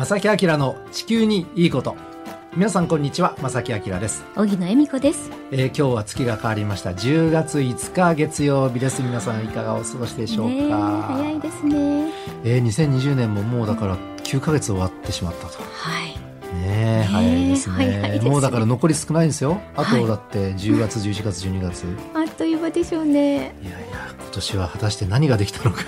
正木明の地球にいいこと。皆さんこんにちは正木明です。荻野恵美子です、えー今日は月が変わりました。10月5日月曜日です。皆さんいかがお過ごしでしょうか、早いですね。えー2020年ももうだから9ヶ月終わってしまったと。はい。ねえ早いですね。もうだから残り少ないんですよ。あはい。とだって10月11月12月、あっという間でしょうね。いやいや今年は果たして何ができたのか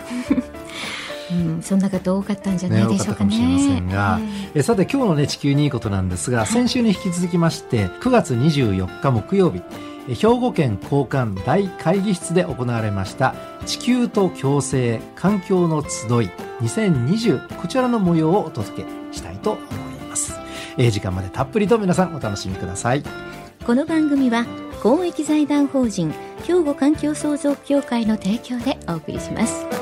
うん。そんな方多かったんじゃなね、いでしょうかね。しれませんが、ええ。さて今日のね地球にいいことなんですが、先週に引き続きまして9月24日木曜日え兵庫県交換大会議室で行われました地球と共生環境の集い2020こちらの模様をお届けしたいと思います、えー時間までたっぷりと皆さんお楽しみください。えこの番組は公益財団法人兵庫環境創造協会の提供でお送りします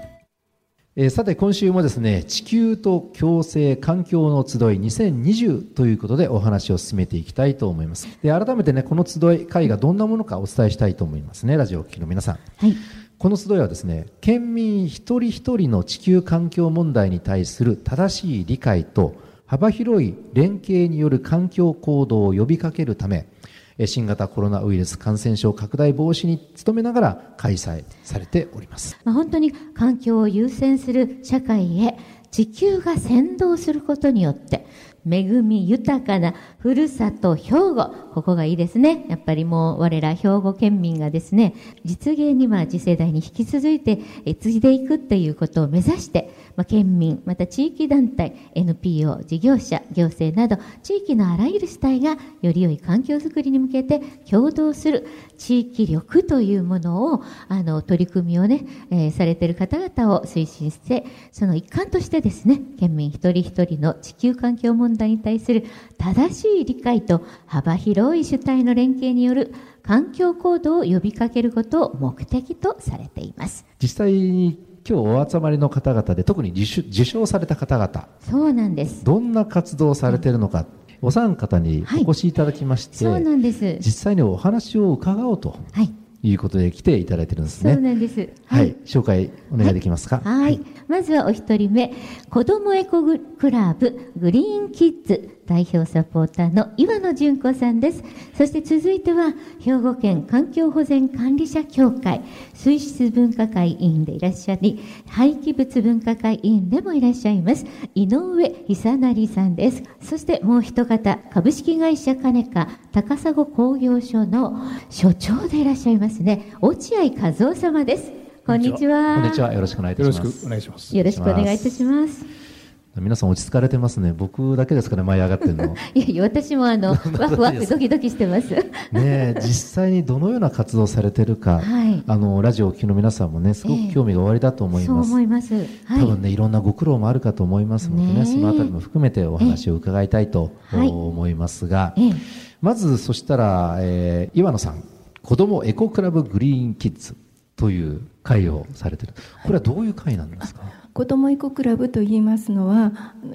えーさて今週もですね地球と共生環境の集い2020ということでお話を進めていきたいと思います。で改めてねこの集い会がどんなものかお伝えしたいと思いますねラジオをお聞きの皆さん。はい。この集いはですね県民一人一人の地球環境問題に対する正しい理解と幅広い連携による環境行動を呼びかけるためえー新型コロナウイルス感染症拡大防止に努めながら開催されております。まあ、本当に環境を優先する社会へ地球が先導することによって恵み豊かなふるさと兵庫。ここがいいですね。やっぱりもう我ら兵庫県民がですね実現には次世代に引き続いて継いでいくっていうことを目指して、まあ、県民また地域団体 NPO 事業者行政など地域のあらゆる主体がより良い環境づくりに向けて共同する地域力というものをあの取り組みをね、えーされている方々を推進してその一環としてですね県民一人一人の地球環境問題に対する正しい理解と幅広い主体の連携による環境行動を呼びかけることを目的とされています。実際に今日お集まりの方々で特に受賞受賞された方々。そうなんです。どんな活動をされているのか、お三方にはいお越しいただきまして、そうなんです。実際にお話を伺おうと。はいいうことで来ていただいてるんですそうね。なんです。はい、紹介お願いできますか？はい。まずはお一人目、子どもエコグクラブグリーンキッズ代表サポーターの岩野純子さんです。そして続いては、兵庫県環境保全管理者協会水質分科会委員でいらっしゃり、廃棄物分科会委員でもいらっしゃいます、井上久成さんです。そしてもう一方、株式会社カネカ高砂工業所の所長でいらっしゃいますね、落合和夫様です。こんにちは。こんにちは。よろしくお願いいたよろしく。お願いします。よろしくお願いいたします。皆さん落ち着かれてますね。僕だけですかね、舞い上がってるの。いやいや、私もあの、ワクワクドキドキしてます。ねえ実際にどのような活動をされてるか、はいあの、ラジオをお聞きの皆さんもね、すごく興味がおありだと思いそうます。思います。はい。多分ね、いろんなご苦労もあるかと思いますのでね、ねえそのあたりも含めてお話を伺いたいとはい思いますが、ええまず、そしたら、えー岩野さん、子どもエコクラブグリーンキッズという会をされてる。これはどういう会なんですか、子どもエコクラブといいますのは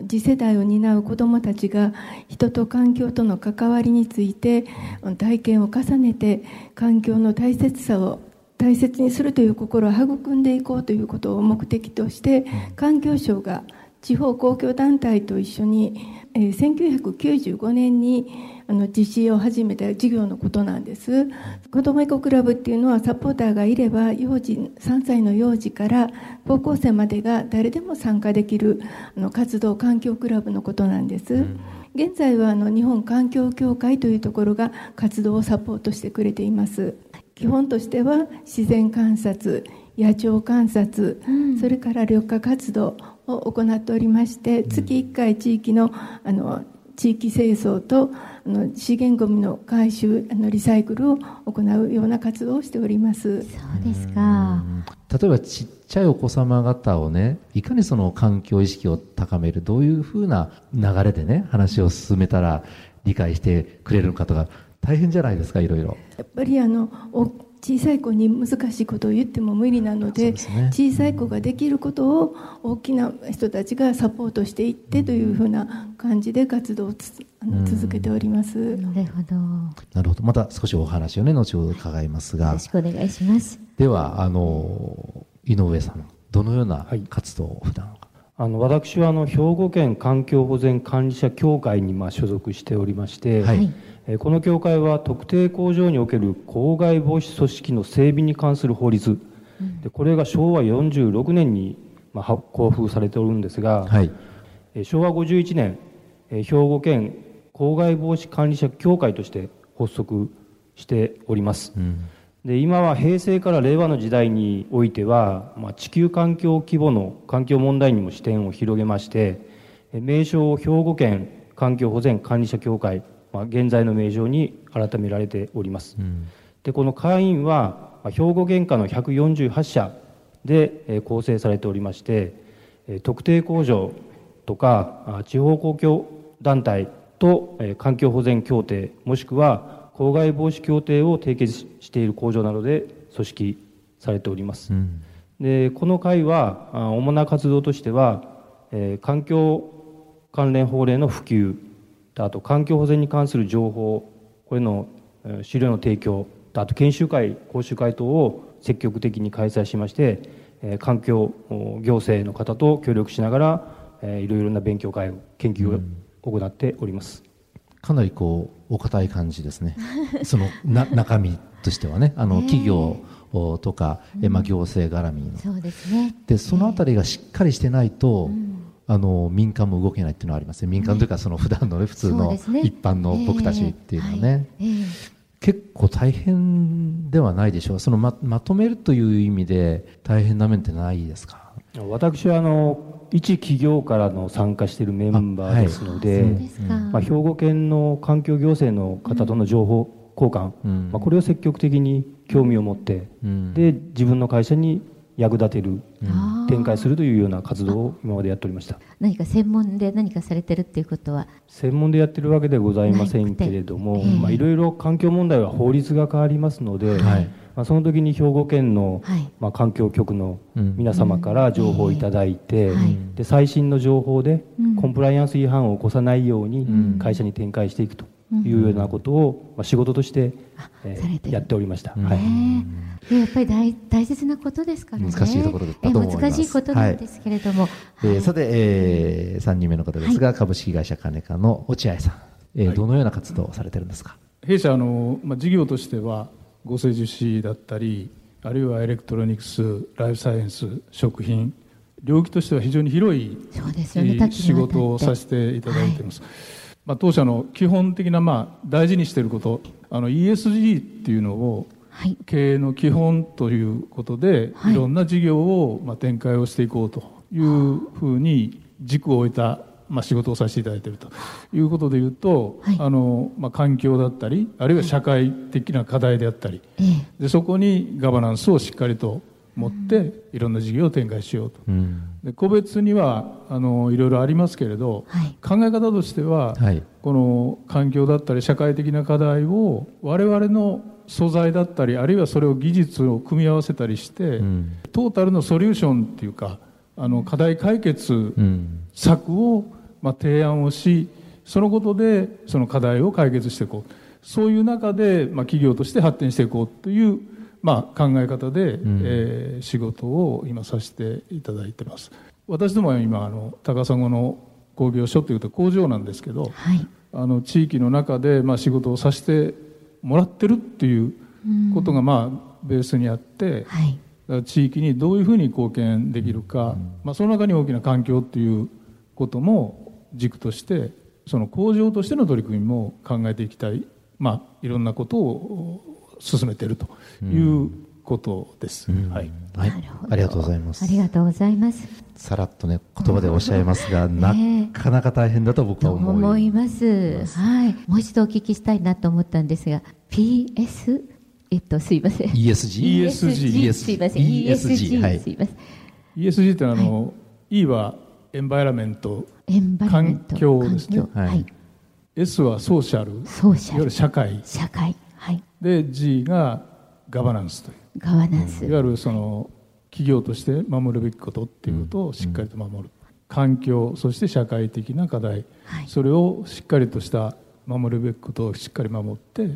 次世代を担う子どもたちが人と環境との関わりについて体験を重ねて環境の大切さを大切にするという心を育んでいこうということを目的として環境省が地方公共団体と一緒に、えー1995年にあの実施を始めた事業のことなんです。子どもエコクラブっていうのはサポーターがいれば幼児3歳の幼児から高校生までが誰でも参加できるあの活動環境クラブのことなんです、現在はあの日本環境協会というところが活動をサポートしてくれています。基本としては自然観察野鳥観察、それから緑化活動を行っておりまして、月1回地域のあの地域清掃とあの資源ごみの回収あのリサイクルを行うような活動をしております。そうですか。例えばちっちゃいお子様方をねいかにその環境意識を高めるどういうふうな流れでね話を進めたら理解してくれるのかとか大変じゃないですかいろいろ。やっぱりあのお小さい子に難しいことを言っても無理なのでね小さい子ができることを大きな人たちがサポートしていってというふうな感じで活動をつあのうん続けております。なるほど。よなるほどまた少しお話をね後ほど伺いますがろしくお願いします。ではあの井上さんどのような活動を普段あの私はあの兵庫県環境保全管理者協会にまあ所属しておりまして、はい。はいえーこの協会は特定工場における公害防止組織の整備に関する法律、でこれが昭和46年にまあは公布されておるんですが、はい。えー昭和51年、えー兵庫県公害防止管理者協会として発足しております。うんで今は平成から令和の時代においては、まあ、地球環境規模の環境問題にも視点を広げましてえ名称を兵庫県環境保全管理者協会、まあ、現在の名称に改められております、うん。でこの会員はまあ兵庫県下の148社でえー構成されておりましてえー特定工場とかあ地方公共団体とえー環境保全協定もしくは公害防止協定を締結している工場などで組織されております、うん。でこの会はあ主な活動としては、えー環境関連法令の普及あと環境保全に関する情報これのえー資料の提供あと研修会講習会等を積極的に開催しまして、えー環境お行政の方と協力しながら、えーいろいろな勉強会研究を行っております、かなりこうお堅い感じですね。そのな中身としてはね。あの企業おとか、えまあ、行政絡みの。そうですね。でそのあたりがしっかりしてないと、うん。あの民間も動けないっていうのはありますね。民間というかその普段のね普通の一般の僕たちっていうのはね、結構大変ではないでしょう。そのままとめるという意味で大変な面ってないですか？私はあの一企業からの参加しているメンバーですので。まあ、兵庫県の環境行政の方との情報交換、うん。まあ、これを積極的に興味を持って、うん。で自分の会社に役立てる、あー。展開するというような活動を今までやっておりました。何か専門で何かされてるっていうことは、専門でやってるわけではございませんけれども、ええまあ、いろいろ環境問題は法律が変わりますので、はい。まあ、その時に兵庫県の、はい。まあ、環境局のうん。皆様から情報をいただいて、うんはい。で最新の情報でうん。コンプライアンス違反を起こさないようにん。会社に展開していくというようなことを、まあ、仕事として、えーされてる。やっておりました、うん。はい。ねえ。でやっぱり大大切なことですからね。難しいところだったと思います。え難しいことなんですけれども、はい。えーさて、え3人目の方ですが、株式会社金科の落合さん、えーはい。どのような活動をされてるんですか？弊社あの、まあ、事業としては合成樹脂だったりあるいはエレクトロニクスライフサイエンス食品領域としては非常に広いそうですよね。仕事をさせていただいています、まあ、当社の基本的な、まあ、大事にしていることあの ESG っていうのをはい、経営の基本ということで、はい。い、ろんな事業を、まあ、展開をしていこうというふうに軸を置いた、まあ、仕事をさせていただいていると。いうことでいうと、はい。あのまあ、環境だったりあるいは社会的な課題であったり、ええ。でそこにガバナンスをしっかりと持って、いろんな事業を展開しようと。うん。で個別にはあのいろいろありますけれど、はい。考え方としては、はい。この環境だったり社会的な課題を我々の素材だったりあるいはそれを技術を組み合わせたりして、うん。トータルのソリューションっていうかあの課題解決うん。策を、まあ、提案をしそのことでその課題を解決していこう。そういう中で、まあ、企業として発展していこうという、まあ、考え方で、ん。えー仕事を今させていただいてます。私どもは今あの高砂の工業所というと工場なんですけどはい。あの地域の中で、まあ、仕事をさせてもらってるっていうことが、まあ、ベースにあって、はい。地域にどういうふうに貢献できるか、まあ、その中に大きな環境っていうことも軸としてその工場としての取り組みも考えていきたい、まあ、いろんなことを進めているということです。はいはいなるほどありがとうございますありがとうございます。さらっとね言葉でおっしゃいますが、なねかなか大変だと僕とは思い思います。はい。もう一度お聞きしたいなと思ったんですが、PS えっと、すいません。ESG? ESG すいません。ESG はいすいません。ESG ってのはあの、E はエンバイラメントエンバイメント。環境ですねはい。S はソーシャルいソーシャルわゆる。社会社会。はい。で G がガバナンスという。ガバナンス。いわゆるその企業として守るべきことっていうことをしっかりと守る、環境そして社会的な課題、はい。それをしっかりとした守るべきことをしっかり守って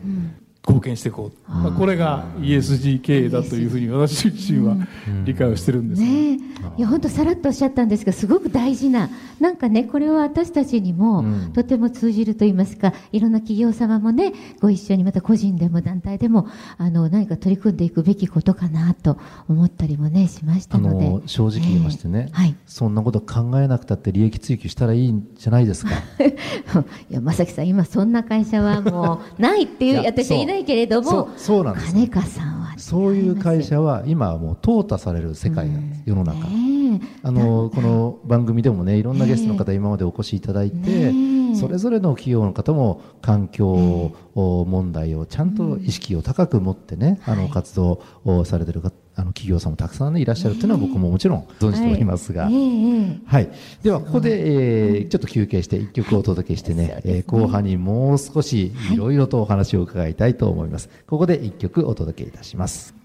貢献していこう、まあ、これが ESG 経営だというふうに私自身は理解をしてるんです、ねえ。いや本当さらっとおっしゃったんですがすごく大事ななんかねこれは私たちにもうん。とても通じると言いますか、いろんな企業様もねご一緒にまた個人でも団体でもあの何か取り組んでいくべきことかなと思ったりもねしましたあので。の正直言いましてね、ええ。はい。そんなこと考えなくたって利益追求したらいいんじゃないですか。いや正木さん今そんな会社はもうないっていう私はいないけれどもそうなんです金川さんはそういう会社は今はもう淘汰される世界なんです、世の中、ねえ。あのこの番組でもねいろんなゲストの方今までお越しいただいて、ねえ。それぞれの企業の方も環境問題をちゃんと意識を高く持ってね、あの活動をされてるかあの企業さんもたくさん、ね、いらっしゃるというのは僕ももちろん存じておりますが。はいええええはい、ではここで、えーちょっと休憩して一曲お届けしてね,、そうですねえー後半にもう少しいろいろとお話を伺いたいと思います、ここで一曲お届けいたします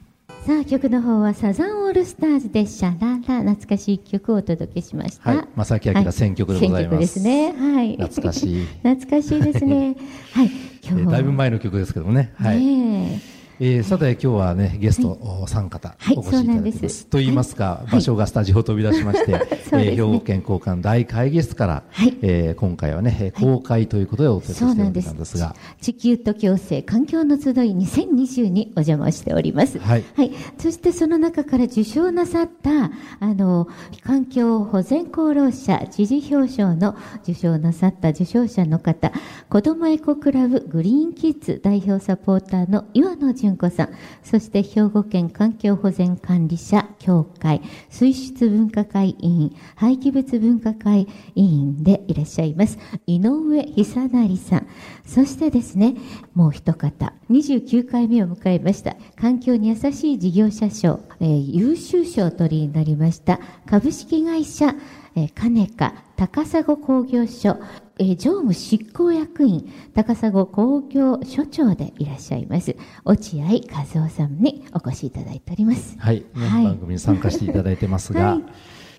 さあ曲の方はサザンオールスターズでシャララ懐かしい曲をお届けしました。はい正木明選曲でございます選曲ですね。はい。懐かしい 懐かしいですね。はい。え今日はーだいぶ前の曲ですけどもね。はい。ねええーさて今日はねゲストお三方はい。お越しいただいてそうなんま。です。すと言いますか、はい。場所がスタジオを飛び出しまして、ね えー兵庫県交換大会議室から、はい。えー今回はねえー公開ということでお届けしておりそうなんですたんですが、地球と共生環境の集い2020にお邪魔しております。はい。そしてその中から受賞なさった、あの、環境保全功労者知事表彰の受賞なさった受賞者の方、子どもエコクラブグリーンキッズ代表サポーターの岩野純子さん、そして兵庫県環境保全管理者協会水質分科会委員、廃棄物分科会委員でいらっしゃいます、井上久成さん。そしてですね、もう一方、29回目を迎えました、環境に優しい事業者賞、えー優秀賞を取りになりました、株式会社、えー、金華高砂工業所、えー常務執行役員、高砂工業所長でいらっしゃいます、落合和夫さんにお越しいただいております。はい、ねはい番組に参加していただいてますが、はい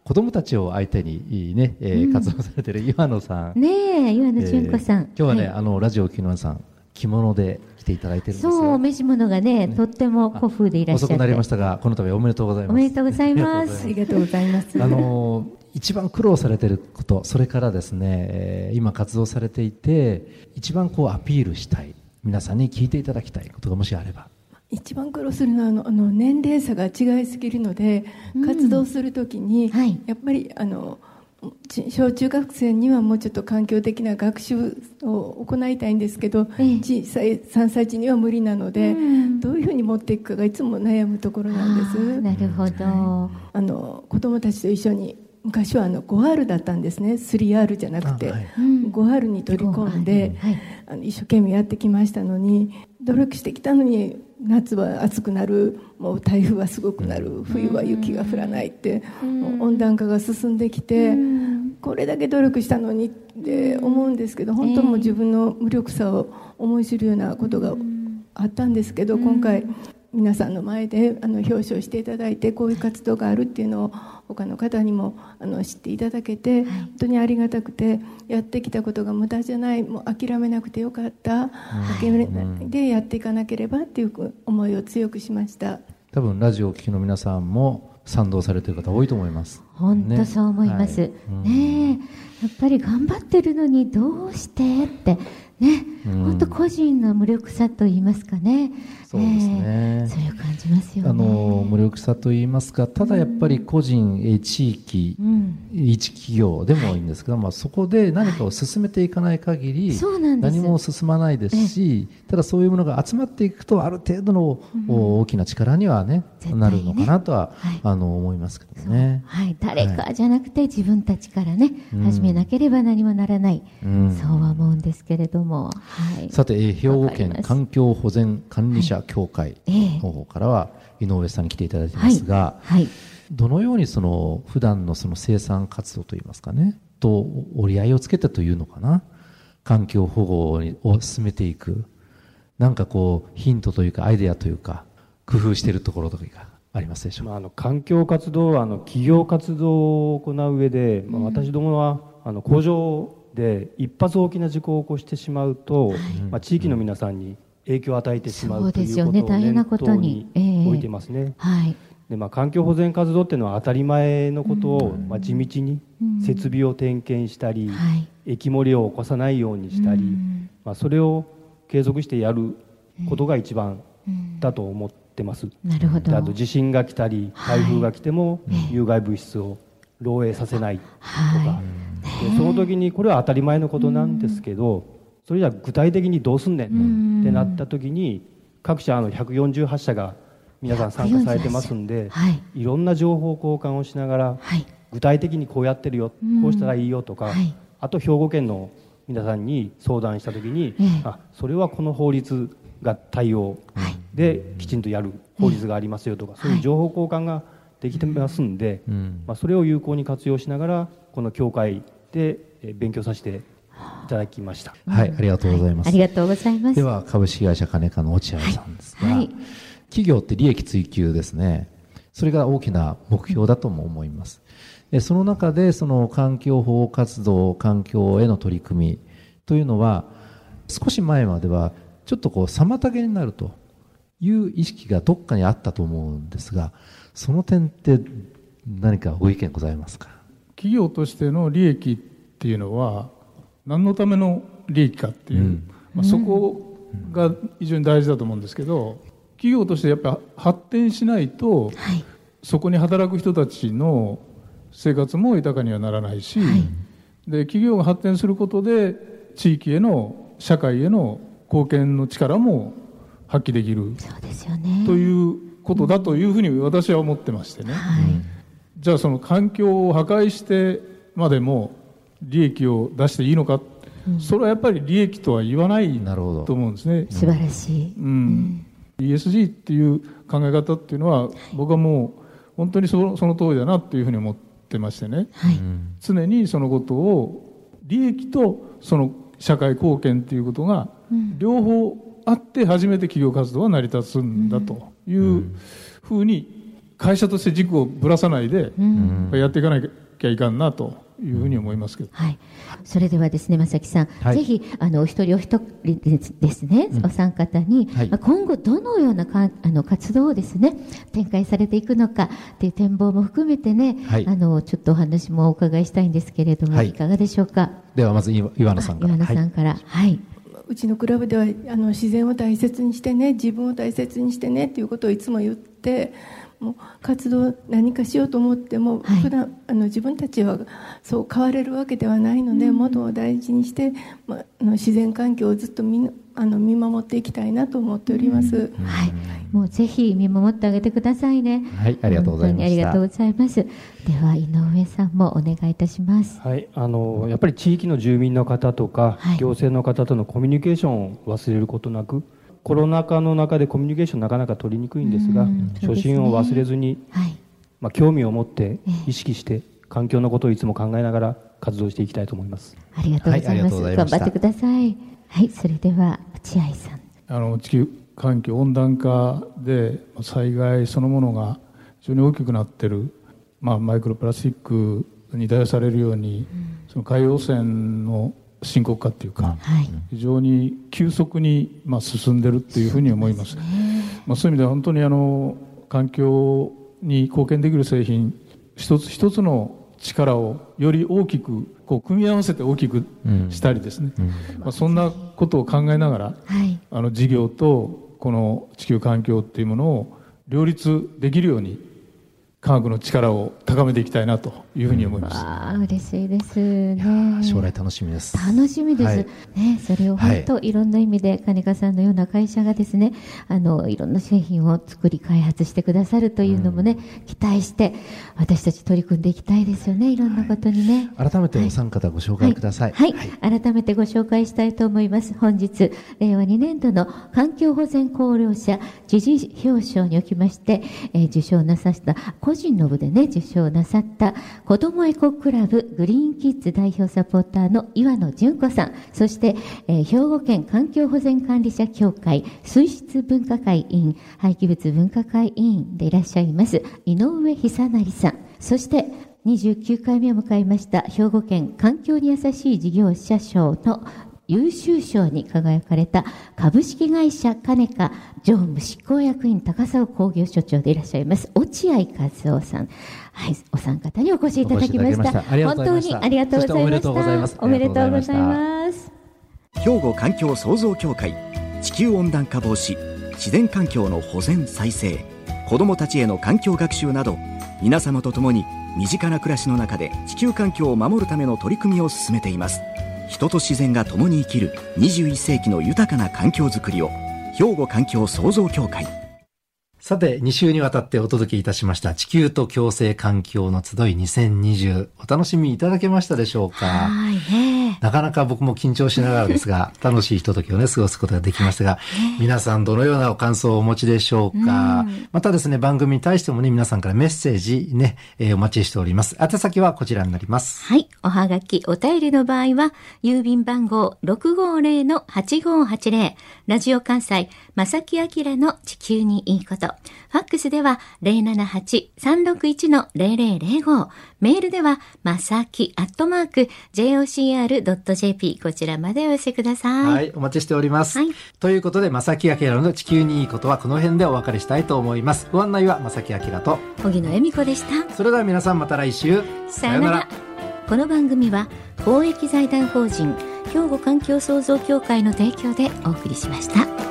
子供たちを相手にね、えー活動されてる岩野さん、ねえ、岩野純子さん。えー今日はね、いあのラジオ木の皆さん着物で来ていただいてるんですよ。そう、お召し物がね、とっても古風でいらっしゃって。遅くなりましたが、この度おめでとうございます。おめでとうございますありがとうございます。あの一番苦労されていること、それからですね、えー今活動されていて、一番こうアピールしたい、皆さんに聞いていただきたいことがもしあれば。一番苦労するのはあのあの年齢差が違いすぎるので、活動するときに、はいやっぱりあのち小中学生にはもうちょっと環境的な学習を行いたいんですけど、ええ小さい3歳児には無理なので、うんどういうふうに持っていくかがいつも悩むところなんです。なるほど。あの子供たちと一緒に昔はあの 5R だったんですね。3R じゃなくて、あはい。うん 5R に取り込んで、5R はい。あの一生懸命やってきましたのに努力してきたのに夏は暑くなる。もう台風はすごくなる。冬は雪が降らないって、温暖化が進んできて、これだけ努力したのにって思うんですけど本当もう自分の無力さを思い知るようなことがあったんですけど、今回皆さんの前であの表彰していただいてこういう活動があるっていうのを他の方にもあの知っていただけて、本当にありがたくてやってきたことが無駄じゃないもう諦めなくてよかった、諦めないでやっていかなければっていう思いを強くしました。多分ラジオを聴きの皆さんも賛同されている方多いと思います。本当そう思います。はいうんねえ、やっぱり頑張ってるのにどうしてって、ね、うん。本当個人の無力さと言いますかね。そうですね。ええ。それを感じますよね。あの無力さといいますか、ただやっぱり個人、えー地域、うん。一企業でもいいんですけど、まあ、そこで何かを進めていかない限り、そうなんです。何も進まないですし、ただそういうものが集まっていくと、ある程度の、お大きな力にはね、なるのかなとは、はい。あの思いますけどね。はい、誰かじゃなくて自分たちからね、うん。始めなければ何もならない、うん。そうは思うんですけれども、はい、さて、えー兵庫県環境保全管理者協会ええ。の方からは井上さんに来ていただいてますが、はい、どのようにその普段のその生産活動といいますかね、と折り合いをつけてというのかな、環境保護にを進めていく、なんかこう、ヒントというか、アイデアというか、工夫しているところとかがありますでしょうか？まあ、あの環境活動はあの企業活動を行う上で、まあ、私どもはあの工場で一発大きな事故を起こしてしまうと、まあ、地域の皆さんに影響を与えてしまそううとですよね。いうことを大変なこと念頭に。にええ。置いてますね。はい、でまあ、環境保全活動っていうのは当たり前のことを、まあ、地道にうん。設備を点検したり、はい、液漏れを起こさないようにしたり、うん。まあ、それを継続してやることが一番うん。だと思ってます。なるほど。であと地震が来たりはい。台風が来ても有害物質を漏洩させないとか、はでその時にこれは当たり前のことなんですけど、それじゃ具体的にどうすんねんってなった時に各社あの148社が皆さん参加されてますんで、はい、いろんな情報交換をしながらはい、具体的にこうやってるよ、うん。こうしたらいいよとか、はい。あと兵庫県の皆さんに相談した時に、ええ。あそれはこの法律が対応はい。できちんとやる法律がありますよとか、そういう情報交換ができてますんで、うんまあ、それを有効に活用しながらこの協会でえー勉強させていただきました。はい、ありがとうございます。ありがとうございます。では、株式会社金科の落合さんですが、はいはい企業って利益追求ですね。それが大きな目標だとも思います。でその中で、その環境保護活動、環境への取り組みというのは、少し前までは、ちょっとこう、妨げになるという意識がどっかにあったと思うんですが、その点って何かご意見ございますか？企業としての利益っていうのは何のための利益かっていう、うん。まあ、そこが非常に大事だと思うんですけど企業としてやっぱ発展しないとはい、そこに働く人たちの生活も豊かにはならないし、で企業が発展することで地域への社会への貢献の力も発揮できる。そうですよね。ということだというふうに私は思ってましてね。はい、じゃあその環境を破壊してまでも利益を出していいのか、それはやっぱり利益とは言わないなるほど。と思うんですね。素晴らしい。うん、ESG っていう考え方っていうのは僕はもう本当にそのその通りだなっていうふうに思ってましてね。はい、常にそのことを利益とその社会貢献っていうことが両方あって初めて企業活動は成り立つんだというふうに会社として軸をぶらさないでやっていかなきゃいかんなというふうに思いますけど。はい、それではですね、正木さん、はい。ぜひあのお一人お一人ですですね、お三方に、はい。まあ今後どのようなかあの活動をですね展開されていくのかっていう展望も含めてね、はい。あのちょっとお話もお伺いしたいんですけれども、はい。い、かがでしょうか？では、まず岩岩野さんから。岩野さんから、はい、うちのクラブではあの自然を大切にしてね自分を大切にしてねっていうことをいつも言ってもう活動何かしようと思っても、はい。普段あの自分たちはそう変われるわけではないので、元を大事にして、まあ、あの自然環境をずっと見のあの見守っていきたいなと思っております。はい、もうぜひ見守ってあげてくださいね。はいありがとうございました本当にありがとうございます。では井上さんもお願いいたします。はい、あのやっぱり地域の住民の方とか、はい行政の方とのコミュニケーションを忘れることなくコロナ禍の中でコミュニケーションなかなか取りにくいんですがうんそうですね初心を忘れずに、はい、まあ、興味を持ってええ意識して環境のことをいつも考えながら活動していきたいと思います。ありがとうございます。とうござい頑張ってください。はい、それでは落合さん。あの地球環境温暖化で災害そのものが非常に大きくなってる、まあ、マイクロプラスチックに代表されるように、その海洋汚染の深刻化っていうか、はい、非常に急速に、まあ、進んでるっていうふうに思います。まあ、そういう意味では本当にあの環境に貢献できる製品一つ一つの力をより大きくこう組み合わせて大きくしたりですね、まあ、そんなことを考えながらはい、あの事業とこの地球環境っていうものを両立できるように科学の力を高めていきたいなというふうに思います。わあ嬉しいですね。将来楽しみです。楽しみです。はい、ね、それを本当、はい、いろんな意味で金川さんのような会社がですね、あのいろんな製品を作り開発してくださるというのもね、うん、期待して私たち取り組んでいきたいですよね。いろんなことにね。はい、改めてお三方ご紹介ください。はい、改めてご紹介したいと思います。本日令和2年度の環境保全功労者時事表彰におきまして、えー、受賞なさった個人の部でね受賞なさった子どもエコクラブグリーンキッズ代表サポーターの岩野純子さんそして、えー、兵庫県環境保全管理者協会水質分科会委員廃棄物分科会委員でいらっしゃいます井上久成さんそして29回目を迎えました兵庫県環境に優しい事業者賞の優秀賞に輝かれた株式会社金カ常務執行役員高沢工業所長でいらっしゃいます落合和夫さんはい、お三方にお越しいただきました。本当にありがとうございました。おめでとうございます。おめでとうございます。兵庫環境創造協会地球温暖化防止自然環境の保全再生子どもたちへの環境学習など皆様と共に身近な暮らしの中で地球環境を守るための取り組みを進めています。人と自然が共に生きる21世紀の豊かな環境づくりを兵庫環境創造協会。さて、2週にわたってお届けいたしました地球と共生環境の集い2020お楽しみいただけましたでしょうか？はい、なかなか僕も緊張しながらですが、楽しいひとときをね、過ごすことができましたが、皆さんどのようなお感想をお持ちでしょうか、うまたですね、番組に対してもね、皆さんからメッセージね、えー、お待ちしております。宛先はこちらになります。はい。おはがき、お便りの場合は、郵便番号650-8580、ラジオ関西、正木明の地球にいいこと。ファックスでは078-361-0005。メールでは、まさきアットマーク jocr.jp こちらまでお寄せください。はい、お待ちしております。はい、ということで、まさきあきらの地球にいいことはこの辺でお別れしたいと思います。ご案内はまさきあきらと、荻野恵美子でした。それでは皆さんまた来週。さよなら。この番組は、公益財団法人、兵庫環境創造協会の提供でお送りしました。